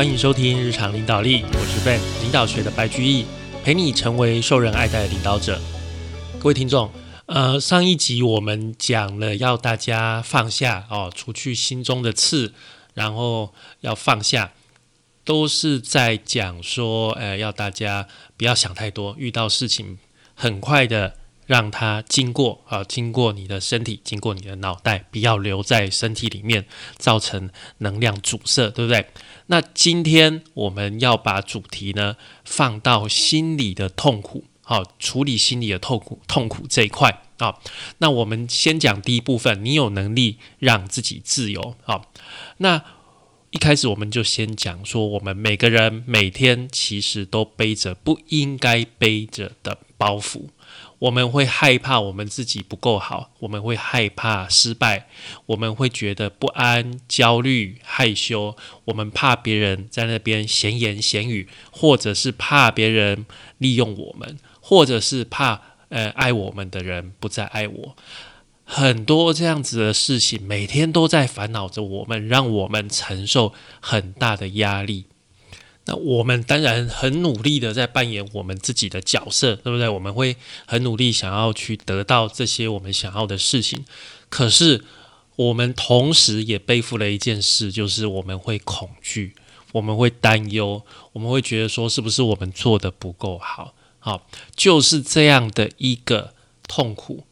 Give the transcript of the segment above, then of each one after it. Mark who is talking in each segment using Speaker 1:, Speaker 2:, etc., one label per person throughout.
Speaker 1: 欢迎收听日常领导力，我是 Ben 领导学的白居易，陪你成为受人爱戴的领导者。各位听众，呃，上一集我们讲了要大家放下哦，除去心中的刺，然后要放下，都是在讲说，呃，要大家不要想太多，遇到事情很快的。让它经过啊，经过你的身体，经过你的脑袋，不要留在身体里面，造成能量阻塞，对不对？那今天我们要把主题呢放到心理的痛苦，好，处理心理的痛苦，痛苦这一块啊。那我们先讲第一部分，你有能力让自己自由啊。那一开始我们就先讲说，我们每个人每天其实都背着不应该背着的包袱。我们会害怕我们自己不够好，我们会害怕失败，我们会觉得不安、焦虑、害羞，我们怕别人在那边闲言闲语，或者是怕别人利用我们，或者是怕呃爱我们的人不再爱我，很多这样子的事情，每天都在烦恼着我们，让我们承受很大的压力。那我们当然很努力的在扮演我们自己的角色，对不对？我们会很努力想要去得到这些我们想要的事情，可是我们同时也背负了一件事，就是我们会恐惧，我们会担忧，我们会觉得说是不是我们做的不够好？好，就是这样的一个痛苦。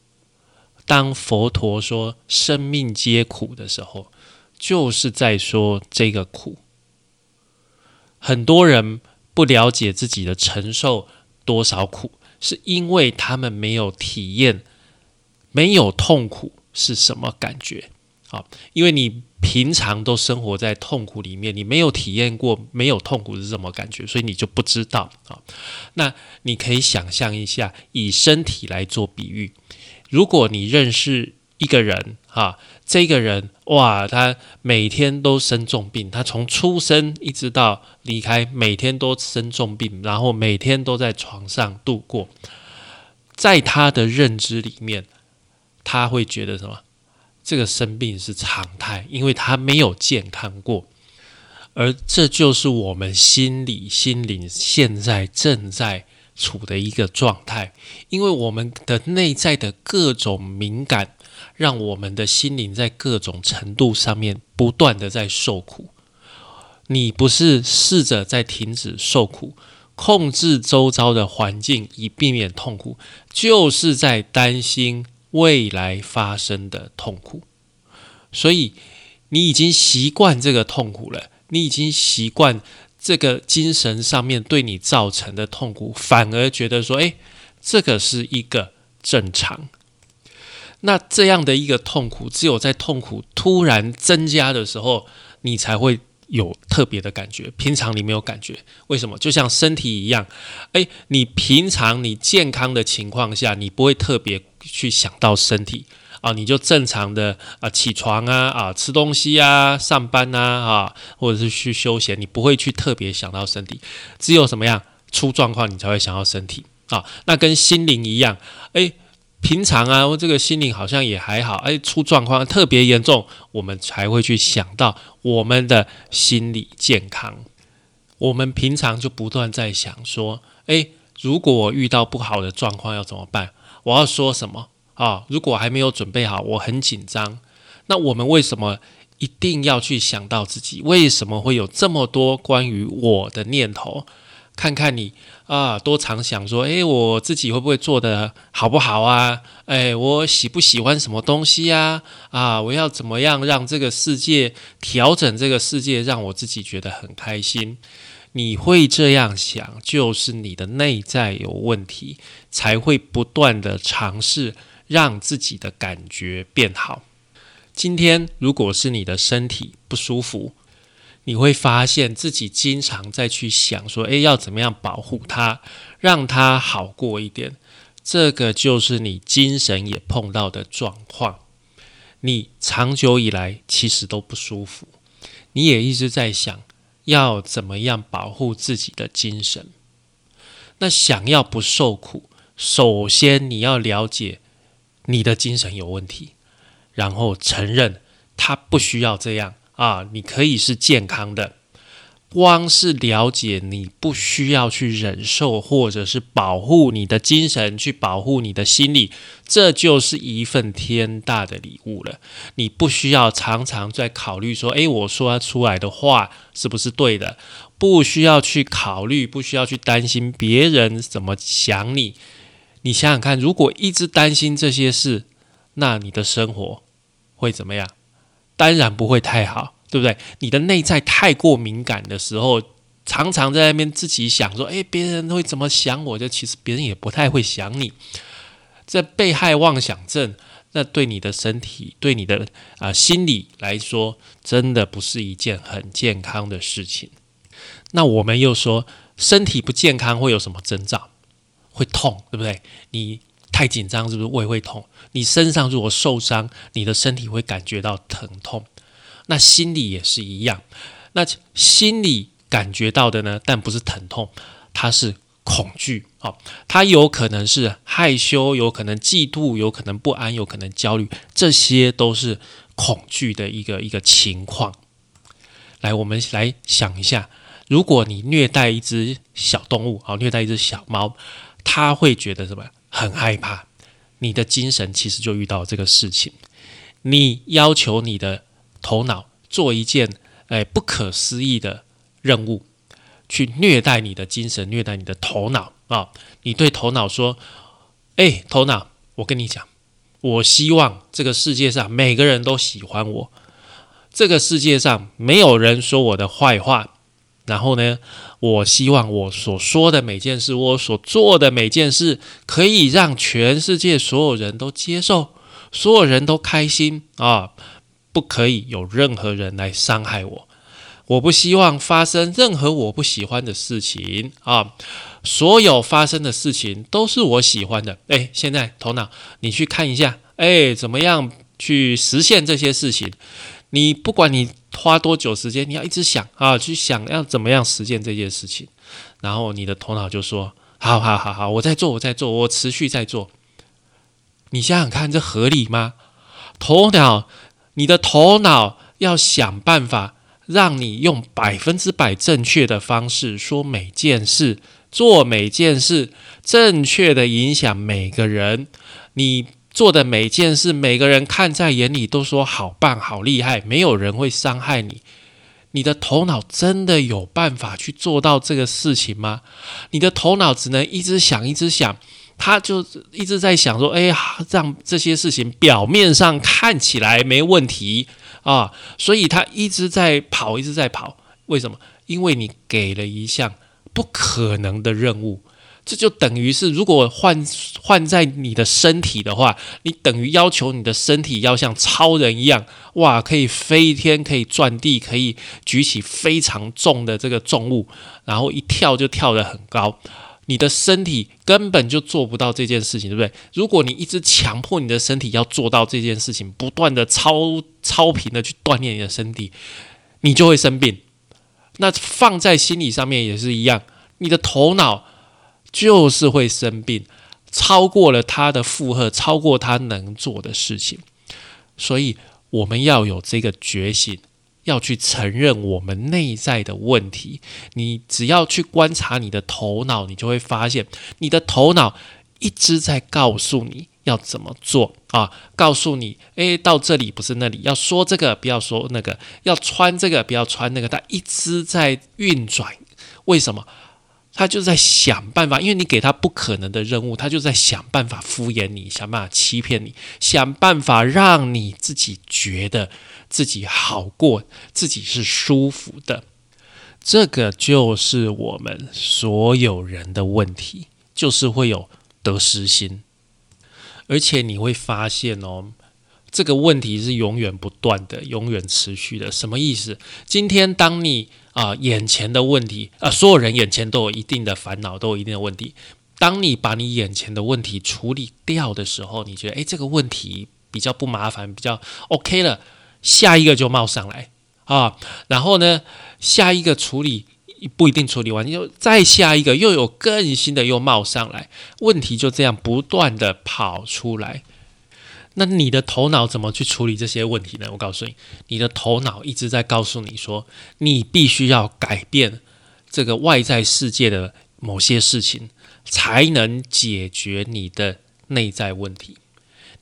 Speaker 1: 当佛陀说生命皆苦的时候，就是在说这个苦。很多人不了解自己的承受多少苦，是因为他们没有体验没有痛苦是什么感觉。好，因为你平常都生活在痛苦里面，你没有体验过没有痛苦是什么感觉，所以你就不知道啊。那你可以想象一下，以身体来做比喻，如果你认识一个人，哈。这个人哇，他每天都生重病，他从出生一直到离开，每天都生重病，然后每天都在床上度过。在他的认知里面，他会觉得什么？这个生病是常态，因为他没有健康过。而这就是我们心理、心灵现在正在处的一个状态，因为我们的内在的各种敏感。让我们的心灵在各种程度上面不断的在受苦。你不是试着在停止受苦，控制周遭的环境以避免痛苦，就是在担心未来发生的痛苦。所以你已经习惯这个痛苦了，你已经习惯这个精神上面对你造成的痛苦，反而觉得说：“哎，这个是一个正常。”那这样的一个痛苦，只有在痛苦突然增加的时候，你才会有特别的感觉。平常你没有感觉，为什么？就像身体一样，诶，你平常你健康的情况下，你不会特别去想到身体啊，你就正常的啊起床啊啊吃东西啊上班啊啊，或者是去休闲，你不会去特别想到身体。只有什么样出状况，你才会想到身体啊。那跟心灵一样，诶。平常啊，我这个心灵好像也还好，哎，出状况特别严重，我们才会去想到我们的心理健康。我们平常就不断在想说，哎，如果我遇到不好的状况要怎么办？我要说什么啊？如果还没有准备好，我很紧张。那我们为什么一定要去想到自己？为什么会有这么多关于我的念头？看看你。啊，多常想说，诶，我自己会不会做的好不好啊？诶，我喜不喜欢什么东西呀？啊，我要怎么样让这个世界调整这个世界，让我自己觉得很开心？你会这样想，就是你的内在有问题，才会不断的尝试让自己的感觉变好。今天如果是你的身体不舒服，你会发现自己经常在去想说，诶，要怎么样保护他，让他好过一点？这个就是你精神也碰到的状况。你长久以来其实都不舒服，你也一直在想要怎么样保护自己的精神。那想要不受苦，首先你要了解你的精神有问题，然后承认他不需要这样。啊，你可以是健康的，光是了解你不需要去忍受，或者是保护你的精神，去保护你的心理，这就是一份天大的礼物了。你不需要常常在考虑说，诶，我说出来的话是不是对的？不需要去考虑，不需要去担心别人怎么想你。你想想看，如果一直担心这些事，那你的生活会怎么样？当然不会太好。对不对？你的内在太过敏感的时候，常常在那边自己想说：“哎，别人会怎么想我？”就其实别人也不太会想你。这被害妄想症，那对你的身体、对你的啊心理来说，真的不是一件很健康的事情。那我们又说，身体不健康会有什么征兆？会痛，对不对？你太紧张，是不是胃会痛？你身上如果受伤，你的身体会感觉到疼痛。那心里也是一样，那心里感觉到的呢？但不是疼痛，它是恐惧。好，它有可能是害羞，有可能嫉妒，有可能不安，有可能焦虑，这些都是恐惧的一个一个情况。来，我们来想一下，如果你虐待一只小动物，好，虐待一只小猫，它会觉得什么？很害怕。你的精神其实就遇到这个事情，你要求你的。头脑做一件哎不可思议的任务，去虐待你的精神，虐待你的头脑啊！你对头脑说：“哎，头脑，我跟你讲，我希望这个世界上每个人都喜欢我，这个世界上没有人说我的坏话。然后呢，我希望我所说的每件事，我所做的每件事，可以让全世界所有人都接受，所有人都开心啊！”不可以有任何人来伤害我，我不希望发生任何我不喜欢的事情啊！所有发生的事情都是我喜欢的。哎，现在头脑，你去看一下，哎，怎么样去实现这些事情？你不管你花多久时间，你要一直想啊，去想要怎么样实现这件事情。然后你的头脑就说：好好好好，我在做，我在做，我持续在做。你想想看，这合理吗？头脑。你的头脑要想办法，让你用百分之百正确的方式说每件事，做每件事，正确的影响每个人。你做的每件事，每个人看在眼里都说好棒、好厉害，没有人会伤害你。你的头脑真的有办法去做到这个事情吗？你的头脑只能一直想，一直想。他就一直在想说：“哎呀，让这些事情表面上看起来没问题啊，所以他一直在跑，一直在跑。为什么？因为你给了一项不可能的任务，这就等于是如果换换在你的身体的话，你等于要求你的身体要像超人一样，哇，可以飞天，可以转地，可以举起非常重的这个重物，然后一跳就跳得很高。”你的身体根本就做不到这件事情，对不对？如果你一直强迫你的身体要做到这件事情，不断的超超频的去锻炼你的身体，你就会生病。那放在心理上面也是一样，你的头脑就是会生病，超过了他的负荷，超过他能做的事情。所以我们要有这个觉醒。要去承认我们内在的问题，你只要去观察你的头脑，你就会发现，你的头脑一直在告诉你要怎么做啊，告诉你，诶，到这里不是那里，要说这个不要说那个，要穿这个不要穿那个，它一直在运转，为什么？他就在想办法，因为你给他不可能的任务，他就在想办法敷衍你，想办法欺骗你，想办法让你自己觉得自己好过，自己是舒服的。这个就是我们所有人的问题，就是会有得失心，而且你会发现哦。这个问题是永远不断的，永远持续的。什么意思？今天当你啊眼前的问题啊，所有人眼前都有一定的烦恼，都有一定的问题。当你把你眼前的问题处理掉的时候，你觉得诶，这个问题比较不麻烦，比较 OK 了，下一个就冒上来啊。然后呢，下一个处理不一定处理完，又再下一个又有更新的又冒上来，问题就这样不断的跑出来。那你的头脑怎么去处理这些问题呢？我告诉你，你的头脑一直在告诉你说，你必须要改变这个外在世界的某些事情，才能解决你的内在问题。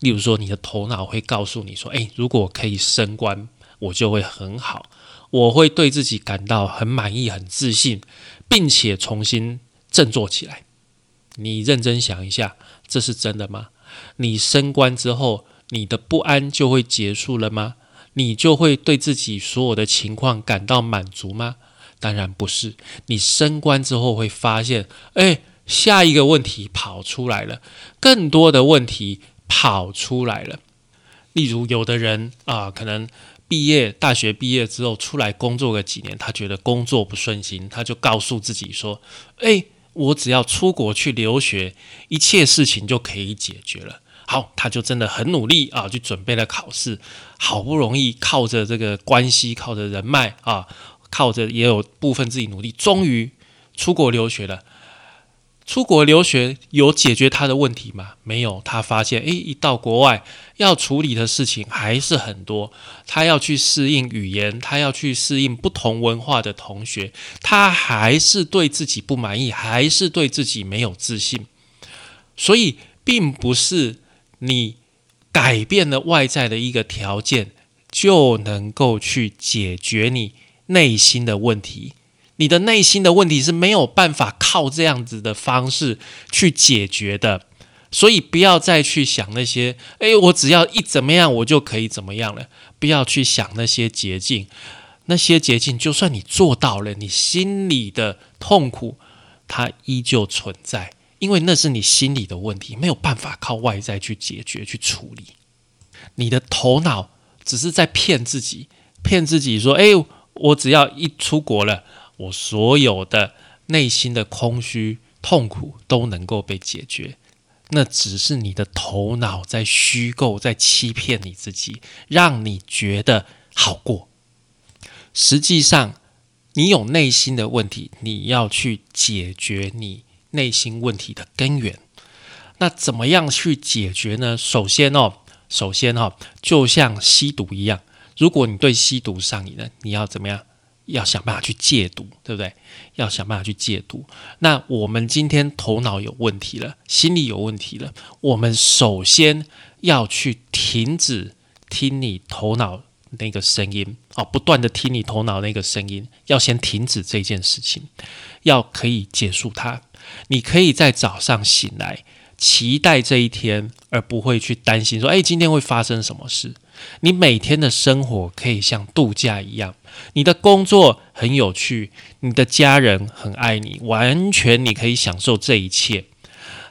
Speaker 1: 例如说，你的头脑会告诉你说：“诶，如果可以升官，我就会很好，我会对自己感到很满意、很自信，并且重新振作起来。”你认真想一下，这是真的吗？你升官之后，你的不安就会结束了吗？你就会对自己所有的情况感到满足吗？当然不是。你升官之后会发现，哎，下一个问题跑出来了，更多的问题跑出来了。例如，有的人啊，可能毕业大学毕业之后出来工作个几年，他觉得工作不顺心，他就告诉自己说，哎。我只要出国去留学，一切事情就可以解决了。好，他就真的很努力啊，去准备了考试，好不容易靠着这个关系，靠着人脉啊，靠着也有部分自己努力，终于出国留学了。出国留学有解决他的问题吗？没有。他发现，诶，一到国外要处理的事情还是很多。他要去适应语言，他要去适应不同文化的同学，他还是对自己不满意，还是对自己没有自信。所以，并不是你改变了外在的一个条件，就能够去解决你内心的问题。你的内心的问题是没有办法靠这样子的方式去解决的，所以不要再去想那些，哎，我只要一怎么样，我就可以怎么样了。不要去想那些捷径，那些捷径，就算你做到了，你心里的痛苦它依旧存在，因为那是你心里的问题，没有办法靠外在去解决去处理。你的头脑只是在骗自己，骗自己说，哎，我只要一出国了。我所有的内心的空虚、痛苦都能够被解决，那只是你的头脑在虚构、在欺骗你自己，让你觉得好过。实际上，你有内心的问题，你要去解决你内心问题的根源。那怎么样去解决呢？首先哦，首先哈，就像吸毒一样，如果你对吸毒上瘾了，你要怎么样？要想办法去戒毒，对不对？要想办法去戒毒。那我们今天头脑有问题了，心理有问题了，我们首先要去停止听你头脑那个声音，哦，不断的听你头脑那个声音，要先停止这件事情，要可以结束它。你可以在早上醒来，期待这一天，而不会去担心说，哎，今天会发生什么事。你每天的生活可以像度假一样，你的工作很有趣，你的家人很爱你，完全你可以享受这一切。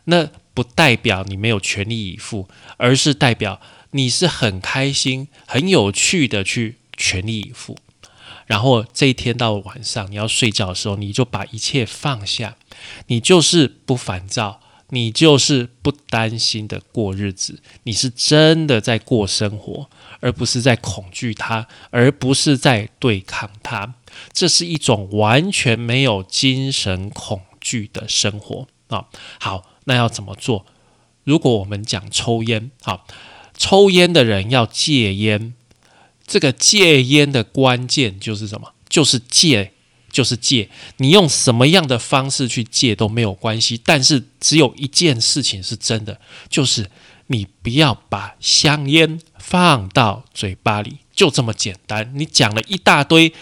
Speaker 1: 那不代表你没有全力以赴，而是代表你是很开心、很有趣的去全力以赴。然后这一天到晚上你要睡觉的时候，你就把一切放下，你就是不烦躁。你就是不担心的过日子，你是真的在过生活，而不是在恐惧它，而不是在对抗它。这是一种完全没有精神恐惧的生活啊！好，那要怎么做？如果我们讲抽烟，好，抽烟的人要戒烟，这个戒烟的关键就是什么？就是戒。就是戒，你用什么样的方式去戒都没有关系。但是只有一件事情是真的，就是你不要把香烟放到嘴巴里，就这么简单。你讲了一大堆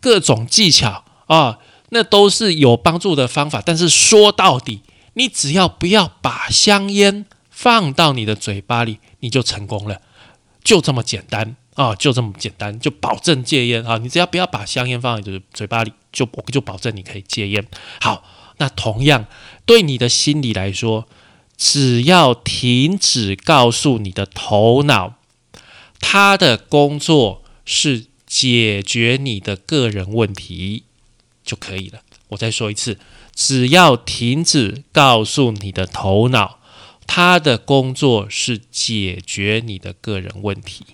Speaker 1: 各种技巧啊，那都是有帮助的方法。但是说到底，你只要不要把香烟放到你的嘴巴里，你就成功了，就这么简单。啊，就这么简单，就保证戒烟啊！你只要不要把香烟放在嘴嘴巴里，就我就保证你可以戒烟。好，那同样对你的心理来说，只要停止告诉你的头脑，他的工作是解决你的个人问题就可以了。我再说一次，只要停止告诉你的头脑，他的工作是解决你的个人问题。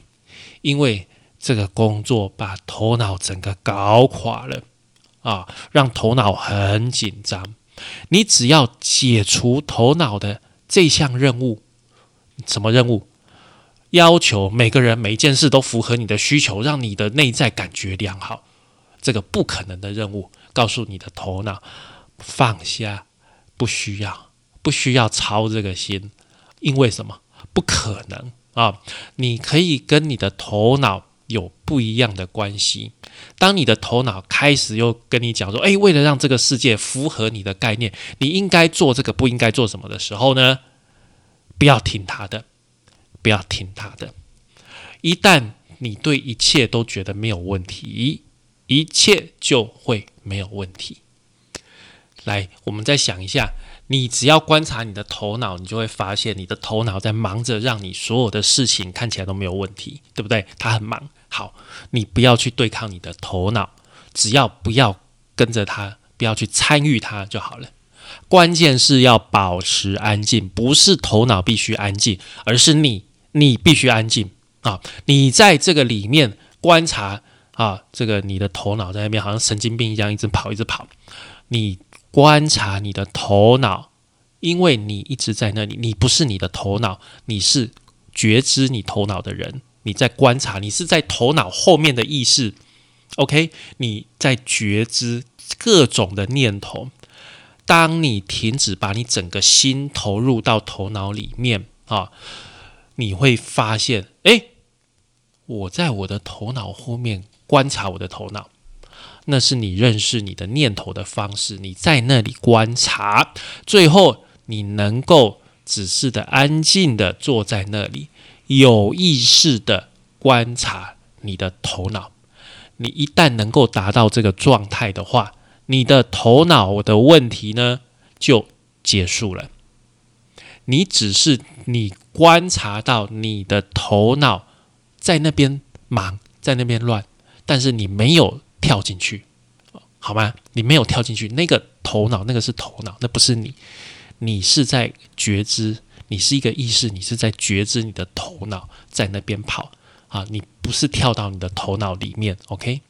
Speaker 1: 因为这个工作把头脑整个搞垮了啊，让头脑很紧张。你只要解除头脑的这项任务，什么任务？要求每个人每件事都符合你的需求，让你的内在感觉良好，这个不可能的任务，告诉你的头脑放下，不需要，不需要操这个心，因为什么？不可能啊！你可以跟你的头脑有不一样的关系。当你的头脑开始又跟你讲说：“诶，为了让这个世界符合你的概念，你应该做这个，不应该做什么的时候呢？”不要听他的，不要听他的。一旦你对一切都觉得没有问题，一切就会没有问题。来，我们再想一下。你只要观察你的头脑，你就会发现你的头脑在忙着让你所有的事情看起来都没有问题，对不对？他很忙。好，你不要去对抗你的头脑，只要不要跟着他，不要去参与他就好了。关键是要保持安静，不是头脑必须安静，而是你，你必须安静啊！你在这个里面观察啊，这个你的头脑在那边好像神经病一样，一直跑，一直跑，你。观察你的头脑，因为你一直在那里，你不是你的头脑，你是觉知你头脑的人。你在观察，你是在头脑后面的意识。OK，你在觉知各种的念头。当你停止把你整个心投入到头脑里面啊，你会发现，哎，我在我的头脑后面观察我的头脑。那是你认识你的念头的方式，你在那里观察，最后你能够只是的安静的坐在那里，有意识的观察你的头脑。你一旦能够达到这个状态的话，你的头脑的问题呢就结束了。你只是你观察到你的头脑在那边忙，在那边乱，但是你没有。跳进去，好吗？你没有跳进去，那个头脑，那个是头脑，那不是你。你是在觉知，你是一个意识，你是在觉知你的头脑在那边跑啊，你不是跳到你的头脑里面。OK，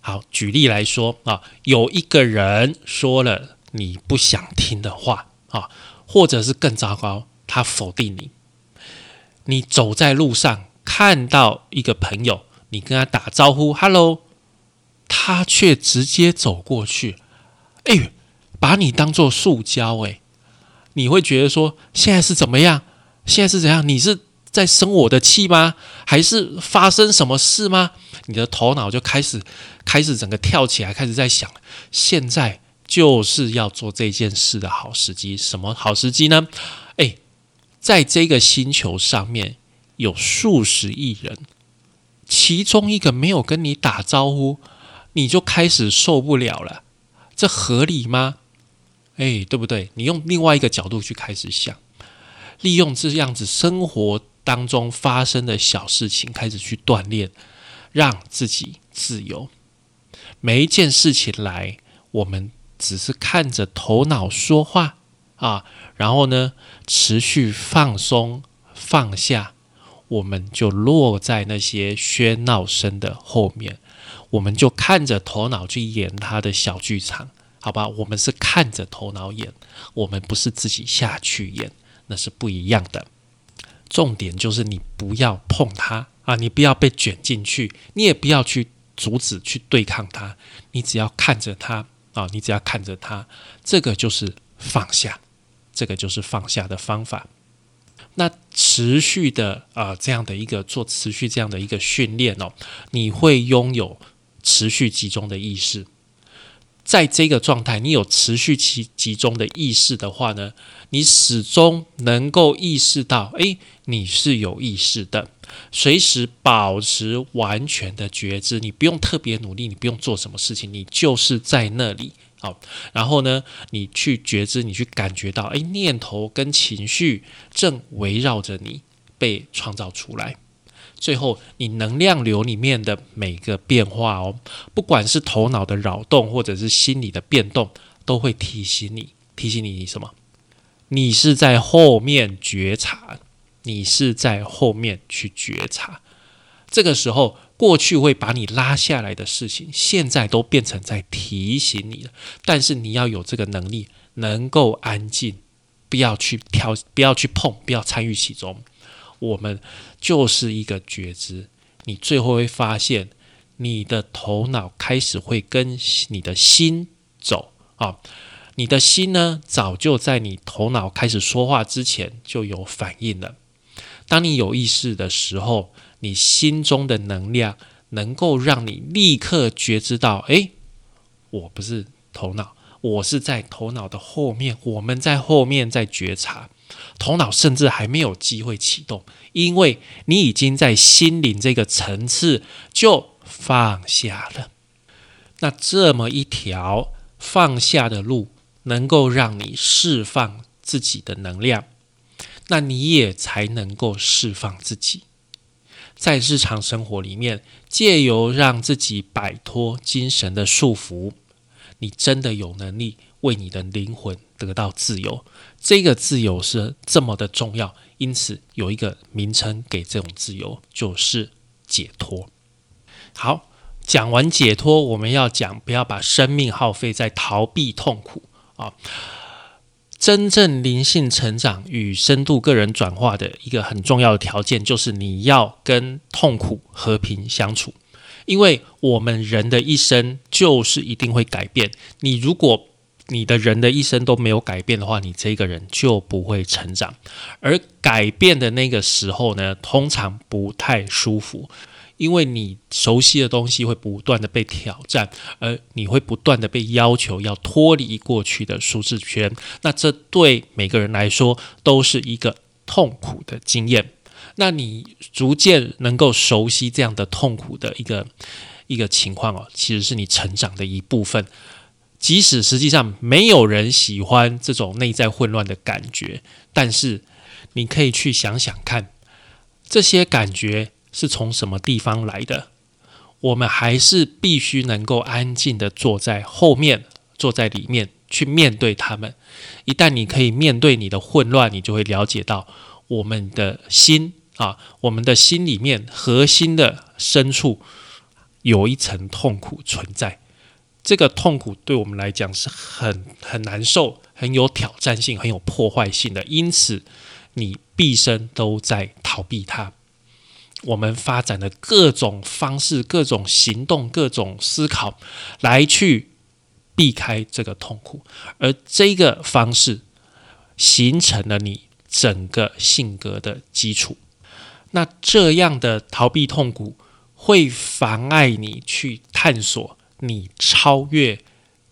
Speaker 1: 好，举例来说啊，有一个人说了你不想听的话啊，或者是更糟糕，他否定你。你走在路上看到一个朋友，你跟他打招呼，Hello。他却直接走过去，哎，把你当做塑胶，哎，你会觉得说现在是怎么样？现在是怎样？你是在生我的气吗？还是发生什么事吗？你的头脑就开始开始整个跳起来，开始在想，现在就是要做这件事的好时机。什么好时机呢？哎，在这个星球上面有数十亿人，其中一个没有跟你打招呼。你就开始受不了了，这合理吗？哎，对不对？你用另外一个角度去开始想，利用这样子生活当中发生的小事情开始去锻炼，让自己自由。每一件事情来，我们只是看着头脑说话啊，然后呢，持续放松放下，我们就落在那些喧闹声的后面。我们就看着头脑去演他的小剧场，好吧？我们是看着头脑演，我们不是自己下去演，那是不一样的。重点就是你不要碰它啊，你不要被卷进去，你也不要去阻止、去对抗它，你只要看着它啊，你只要看着它，这个就是放下，这个就是放下的方法。那持续的啊，这样的一个做持续这样的一个训练哦，你会拥有。持续集中的意识，在这个状态，你有持续集集中的意识的话呢，你始终能够意识到，诶，你是有意识的，随时保持完全的觉知，你不用特别努力，你不用做什么事情，你就是在那里，好，然后呢，你去觉知，你去感觉到，诶，念头跟情绪正围绕着你被创造出来。最后，你能量流里面的每个变化哦，不管是头脑的扰动，或者是心理的变动，都会提醒你，提醒你什么？你是在后面觉察，你是在后面去觉察。这个时候，过去会把你拉下来的事情，现在都变成在提醒你了。但是你要有这个能力，能够安静，不要去挑，不要去碰，不要参与其中。我们就是一个觉知。你最后会发现，你的头脑开始会跟你的心走啊。你的心呢，早就在你头脑开始说话之前就有反应了。当你有意识的时候，你心中的能量能够让你立刻觉知到：哎，我不是头脑，我是在头脑的后面，我们在后面在觉察。头脑甚至还没有机会启动，因为你已经在心灵这个层次就放下了。那这么一条放下的路，能够让你释放自己的能量，那你也才能够释放自己。在日常生活里面，借由让自己摆脱精神的束缚，你真的有能力为你的灵魂得到自由。这个自由是这么的重要，因此有一个名称给这种自由，就是解脱。好，讲完解脱，我们要讲不要把生命耗费在逃避痛苦啊。真正灵性成长与深度个人转化的一个很重要的条件，就是你要跟痛苦和平相处，因为我们人的一生就是一定会改变。你如果你的人的一生都没有改变的话，你这个人就不会成长。而改变的那个时候呢，通常不太舒服，因为你熟悉的东西会不断的被挑战，而你会不断的被要求要脱离过去的舒适圈。那这对每个人来说都是一个痛苦的经验。那你逐渐能够熟悉这样的痛苦的一个一个情况哦，其实是你成长的一部分。即使实际上没有人喜欢这种内在混乱的感觉，但是你可以去想想看，这些感觉是从什么地方来的？我们还是必须能够安静的坐在后面，坐在里面去面对他们。一旦你可以面对你的混乱，你就会了解到我们的心啊，我们的心里面核心的深处有一层痛苦存在。这个痛苦对我们来讲是很很难受、很有挑战性、很有破坏性的，因此你毕生都在逃避它。我们发展的各种方式、各种行动、各种思考，来去避开这个痛苦，而这个方式形成了你整个性格的基础。那这样的逃避痛苦，会妨碍你去探索。你超越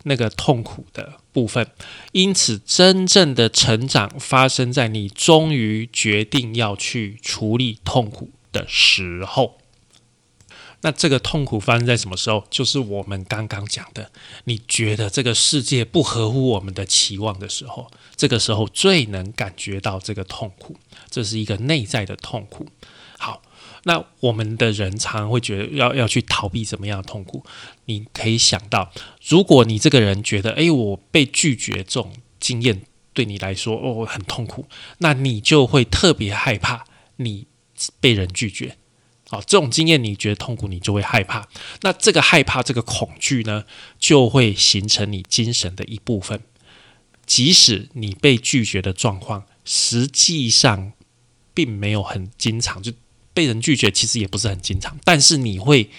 Speaker 1: 那个痛苦的部分，因此真正的成长发生在你终于决定要去处理痛苦的时候。那这个痛苦发生在什么时候？就是我们刚刚讲的，你觉得这个世界不合乎我们的期望的时候，这个时候最能感觉到这个痛苦，这是一个内在的痛苦。好。那我们的人常会觉得要要去逃避怎么样的痛苦？你可以想到，如果你这个人觉得，哎，我被拒绝这种经验对你来说哦很痛苦，那你就会特别害怕你被人拒绝。好，这种经验你觉得痛苦，你就会害怕。那这个害怕、这个恐惧呢，就会形成你精神的一部分。即使你被拒绝的状况实际上并没有很经常，就。被人拒绝其实也不是很经常，但是你会，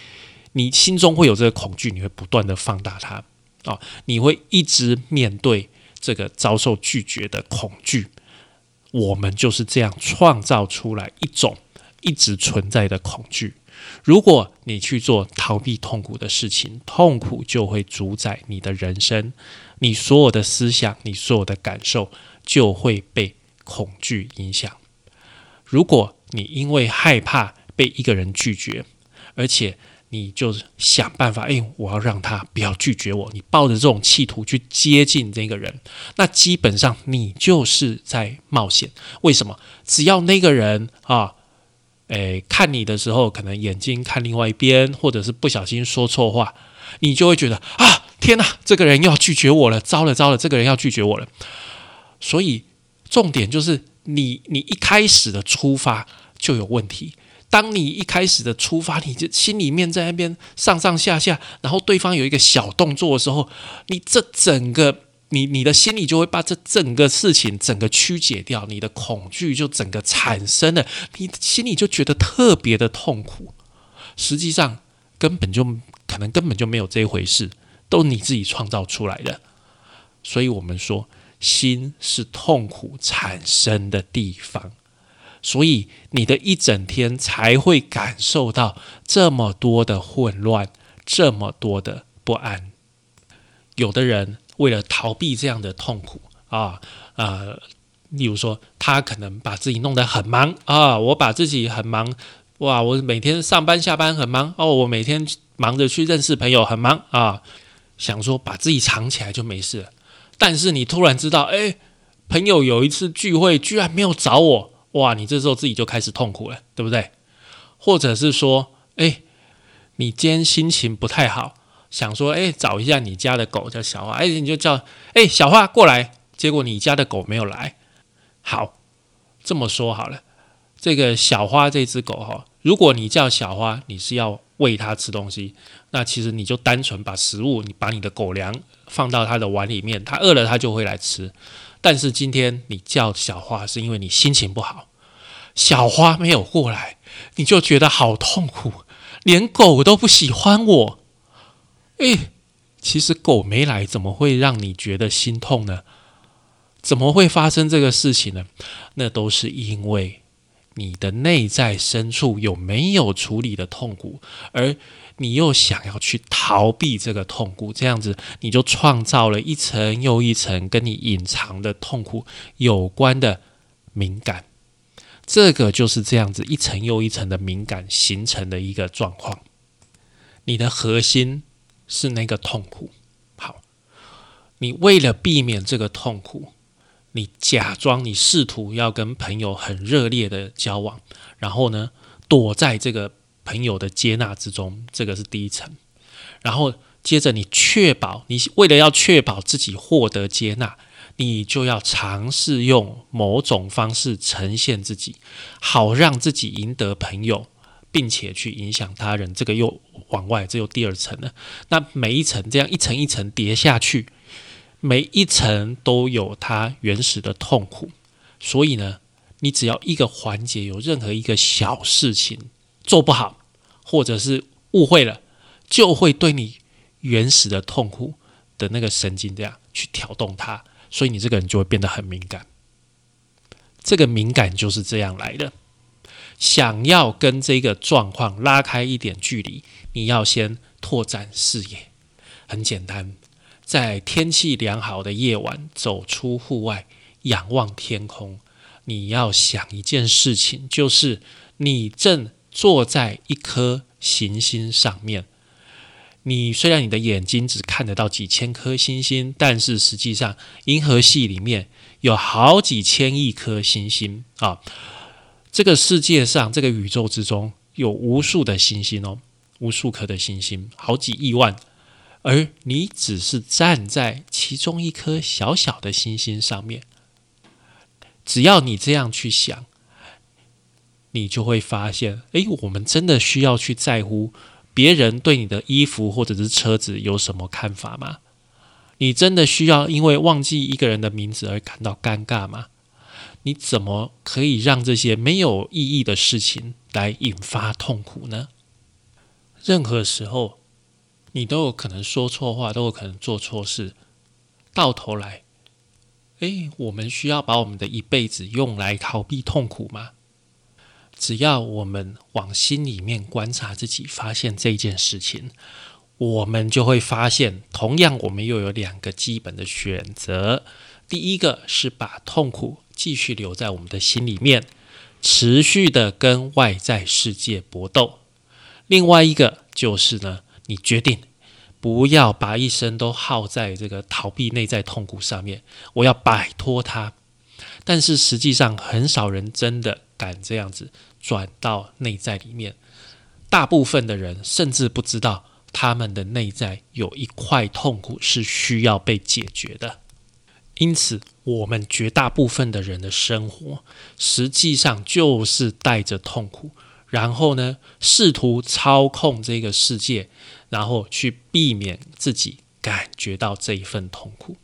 Speaker 1: 你心中会有这个恐惧，你会不断的放大它啊，你会一直面对这个遭受拒绝的恐惧。我们就是这样创造出来一种一直存在的恐惧。如果你去做逃避痛苦的事情，痛苦就会主宰你的人生，你所有的思想，你所有的感受就会被恐惧影响。如果你因为害怕被一个人拒绝，而且你就是想办法，哎，我要让他不要拒绝我。你抱着这种企图去接近这个人，那基本上你就是在冒险。为什么？只要那个人啊，诶，看你的时候，可能眼睛看另外一边，或者是不小心说错话，你就会觉得啊，天哪，这个人要拒绝我了，糟了糟了，这个人要拒绝我了。所以重点就是你，你一开始的出发。就有问题。当你一开始的出发，你就心里面在那边上上下下，然后对方有一个小动作的时候，你这整个你你的心里就会把这整个事情整个曲解掉，你的恐惧就整个产生了，你心里就觉得特别的痛苦。实际上根本就可能根本就没有这一回事，都你自己创造出来的。所以我们说，心是痛苦产生的地方，所以你的一整天才会感受到这么多的混乱，这么多的不安。有的人为了逃避这样的痛苦啊，呃，例如说，他可能把自己弄得很忙啊，我把自己很忙，哇，我每天上班下班很忙哦，我每天忙着去认识朋友很忙啊，想说把自己藏起来就没事了。但是你突然知道，哎，朋友有一次聚会居然没有找我，哇，你这时候自己就开始痛苦了，对不对？或者是说，哎，你今天心情不太好，想说，哎，找一下你家的狗叫小花，哎，你就叫，哎，小花过来，结果你家的狗没有来。好，这么说好了，这个小花这只狗哈，如果你叫小花，你是要喂它吃东西，那其实你就单纯把食物，你把你的狗粮。放到它的碗里面，它饿了它就会来吃。但是今天你叫小花是因为你心情不好，小花没有过来，你就觉得好痛苦，连狗都不喜欢我。诶，其实狗没来，怎么会让你觉得心痛呢？怎么会发生这个事情呢？那都是因为你的内在深处有没有处理的痛苦，而。你又想要去逃避这个痛苦，这样子你就创造了一层又一层跟你隐藏的痛苦有关的敏感，这个就是这样子一层又一层的敏感形成的一个状况。你的核心是那个痛苦，好，你为了避免这个痛苦，你假装你试图要跟朋友很热烈的交往，然后呢，躲在这个。朋友的接纳之中，这个是第一层。然后接着，你确保你为了要确保自己获得接纳，你就要尝试用某种方式呈现自己，好让自己赢得朋友，并且去影响他人。这个又往外，这又第二层了。那每一层这样一层一层叠下去，每一层都有它原始的痛苦。所以呢，你只要一个环节有任何一个小事情做不好，或者是误会了，就会对你原始的痛苦的那个神经这样去挑动它，所以你这个人就会变得很敏感。这个敏感就是这样来的。想要跟这个状况拉开一点距离，你要先拓展视野。很简单，在天气良好的夜晚，走出户外，仰望天空，你要想一件事情，就是你正。坐在一颗行星上面，你虽然你的眼睛只看得到几千颗星星，但是实际上银河系里面有好几千亿颗星星啊！这个世界上，这个宇宙之中有无数的星星哦，无数颗的星星，好几亿万，而你只是站在其中一颗小小的星星上面。只要你这样去想。你就会发现，哎，我们真的需要去在乎别人对你的衣服或者是车子有什么看法吗？你真的需要因为忘记一个人的名字而感到尴尬吗？你怎么可以让这些没有意义的事情来引发痛苦呢？任何时候，你都有可能说错话，都有可能做错事，到头来，哎，我们需要把我们的一辈子用来逃避痛苦吗？只要我们往心里面观察自己，发现这件事情，我们就会发现，同样我们又有两个基本的选择。第一个是把痛苦继续留在我们的心里面，持续的跟外在世界搏斗；另外一个就是呢，你决定不要把一生都耗在这个逃避内在痛苦上面，我要摆脱它。但是实际上，很少人真的敢这样子。转到内在里面，大部分的人甚至不知道他们的内在有一块痛苦是需要被解决的。因此，我们绝大部分的人的生活实际上就是带着痛苦，然后呢，试图操控这个世界，然后去避免自己感觉到这一份痛苦。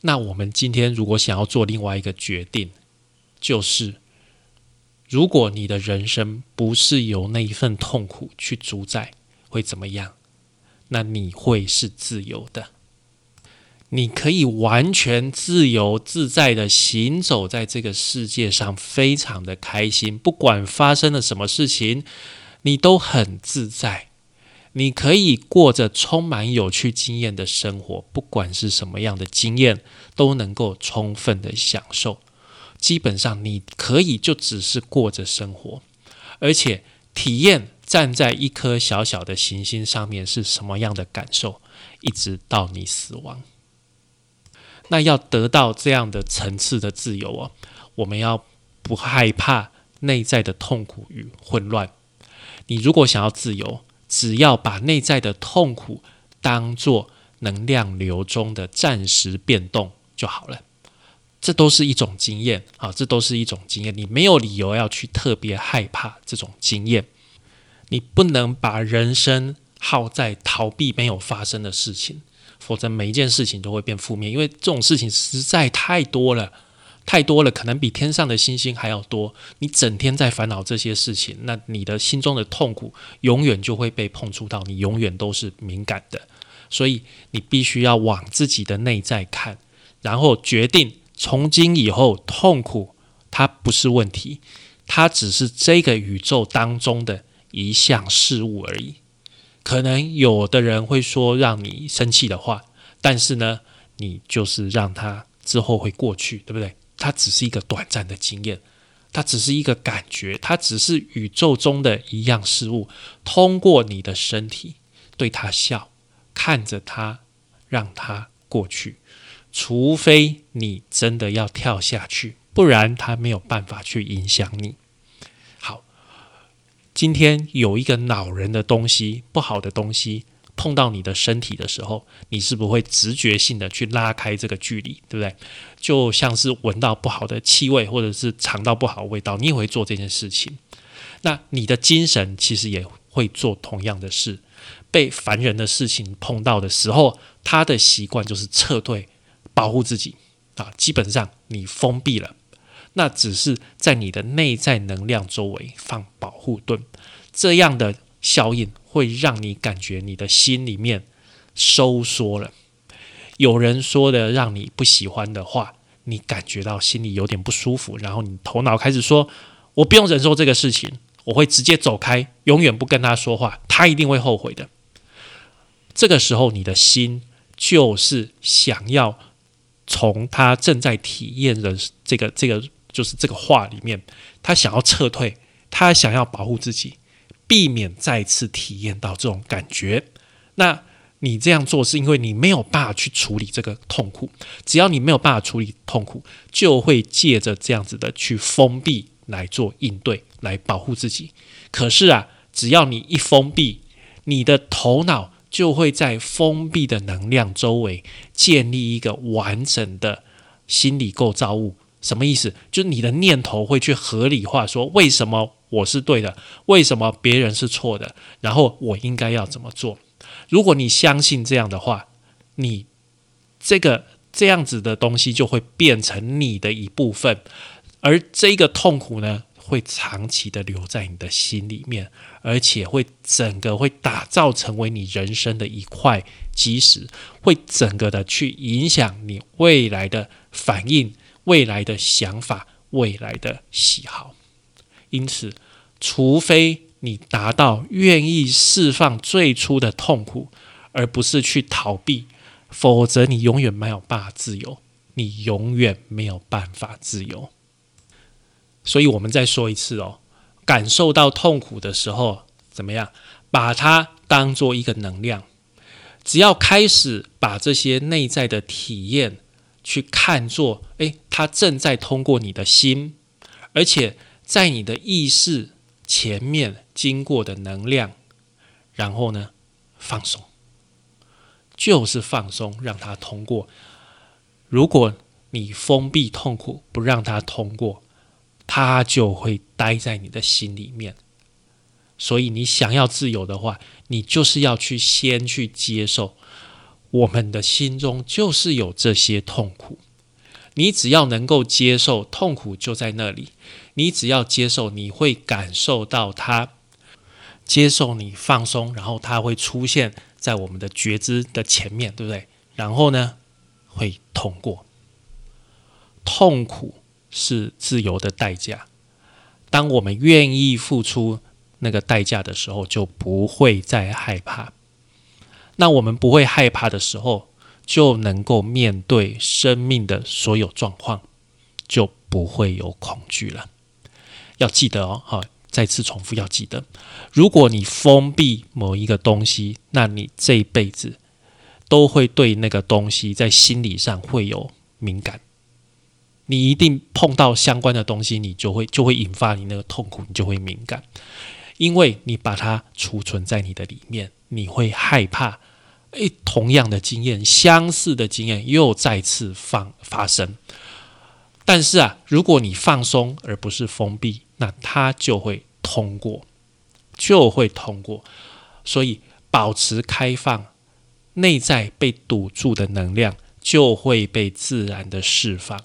Speaker 1: 那我们今天如果想要做另外一个决定，就是如果你的人生不是由那一份痛苦去主宰，会怎么样？那你会是自由的，你可以完全自由自在的行走在这个世界上，非常的开心。不管发生了什么事情，你都很自在。你可以过着充满有趣经验的生活，不管是什么样的经验，都能够充分的享受。基本上，你可以就只是过着生活，而且体验站在一颗小小的行星上面是什么样的感受，一直到你死亡。那要得到这样的层次的自由哦，我们要不害怕内在的痛苦与混乱。你如果想要自由，只要把内在的痛苦当做能量流中的暂时变动就好了，这都是一种经验啊，这都是一种经验。你没有理由要去特别害怕这种经验，你不能把人生耗在逃避没有发生的事情，否则每一件事情都会变负面，因为这种事情实在太多了。太多了，可能比天上的星星还要多。你整天在烦恼这些事情，那你的心中的痛苦永远就会被碰触到，你永远都是敏感的。所以你必须要往自己的内在看，然后决定从今以后，痛苦它不是问题，它只是这个宇宙当中的一项事物而已。可能有的人会说让你生气的话，但是呢，你就是让它之后会过去，对不对？它只是一个短暂的经验，它只是一个感觉，它只是宇宙中的一样事物。通过你的身体对它笑，看着它，让它过去。除非你真的要跳下去，不然它没有办法去影响你。好，今天有一个恼人的东西，不好的东西。碰到你的身体的时候，你是不是会直觉性的去拉开这个距离，对不对？就像是闻到不好的气味，或者是尝到不好的味道，你也会做这件事情。那你的精神其实也会做同样的事。被烦人的事情碰到的时候，他的习惯就是撤退，保护自己啊。基本上你封闭了，那只是在你的内在能量周围放保护盾，这样的效应。会让你感觉你的心里面收缩了。有人说的让你不喜欢的话，你感觉到心里有点不舒服，然后你头脑开始说：“我不用忍受这个事情，我会直接走开，永远不跟他说话，他一定会后悔的。”这个时候，你的心就是想要从他正在体验的这个这个就是这个话里面，他想要撤退，他想要保护自己。避免再次体验到这种感觉，那你这样做是因为你没有办法去处理这个痛苦。只要你没有办法处理痛苦，就会借着这样子的去封闭来做应对，来保护自己。可是啊，只要你一封闭，你的头脑就会在封闭的能量周围建立一个完整的心理构造物。什么意思？就是你的念头会去合理化，说为什么我是对的，为什么别人是错的，然后我应该要怎么做？如果你相信这样的话，你这个这样子的东西就会变成你的一部分，而这个痛苦呢，会长期的留在你的心里面，而且会整个会打造成为你人生的一块基石，会整个的去影响你未来的反应。未来的想法，未来的喜好，因此，除非你达到愿意释放最初的痛苦，而不是去逃避，否则你永远没有办法自由，你永远没有办法自由。所以，我们再说一次哦，感受到痛苦的时候，怎么样？把它当做一个能量，只要开始把这些内在的体验。去看作，哎，它正在通过你的心，而且在你的意识前面经过的能量，然后呢，放松，就是放松，让它通过。如果你封闭痛苦，不让它通过，它就会待在你的心里面。所以，你想要自由的话，你就是要去先去接受。我们的心中就是有这些痛苦。你只要能够接受痛苦就在那里，你只要接受，你会感受到它，接受你放松，然后它会出现在我们的觉知的前面，对不对？然后呢，会通过。痛苦是自由的代价，当我们愿意付出那个代价的时候，就不会再害怕。那我们不会害怕的时候。就能够面对生命的所有状况，就不会有恐惧了。要记得哦，好，再次重复，要记得，如果你封闭某一个东西，那你这一辈子都会对那个东西在心理上会有敏感。你一定碰到相关的东西，你就会就会引发你那个痛苦，你就会敏感，因为你把它储存在你的里面，你会害怕。诶，同样的经验，相似的经验又再次放发生。但是啊，如果你放松而不是封闭，那它就会通过，就会通过。所以保持开放，内在被堵住的能量就会被自然的释放，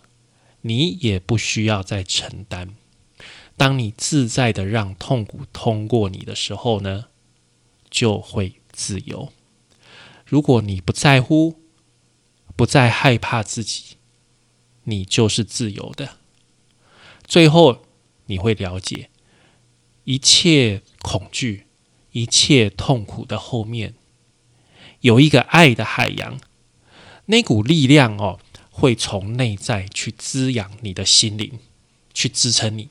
Speaker 1: 你也不需要再承担。当你自在的让痛苦通过你的时候呢，就会自由。如果你不在乎，不再害怕自己，你就是自由的。最后，你会了解，一切恐惧、一切痛苦的后面，有一个爱的海洋。那股力量哦，会从内在去滋养你的心灵，去支撑你。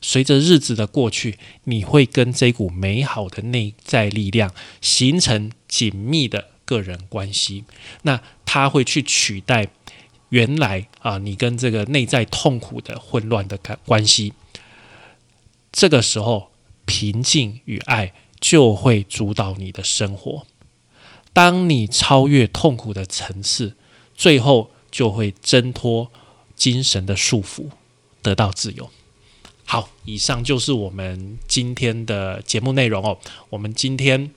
Speaker 1: 随着日子的过去，你会跟这股美好的内在力量形成紧密的。个人关系，那它会去取代原来啊，你跟这个内在痛苦的混乱的关关系。这个时候，平静与爱就会主导你的生活。当你超越痛苦的层次，最后就会挣脱精神的束缚，得到自由。好，以上就是我们今天的节目内容哦。我们今天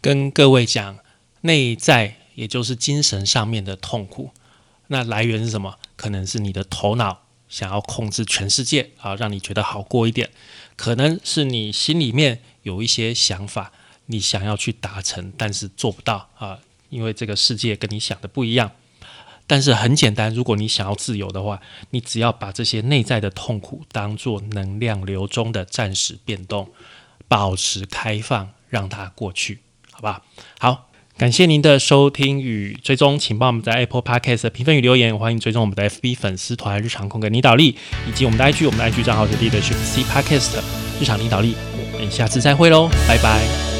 Speaker 1: 跟各位讲。内在也就是精神上面的痛苦，那来源是什么？可能是你的头脑想要控制全世界啊，让你觉得好过一点；可能是你心里面有一些想法，你想要去达成，但是做不到啊，因为这个世界跟你想的不一样。但是很简单，如果你想要自由的话，你只要把这些内在的痛苦当做能量流中的暂时变动，保持开放，让它过去，好吧？好。感谢您的收听与追踪，请帮我们在 Apple Podcast 评分与留言，欢迎追踪我们的 FB 粉丝团日常空格领导力，以及我们的 IG，我们的 IG 账号是 Leadership C Podcast 日常领导力，我们下次再会喽，拜拜。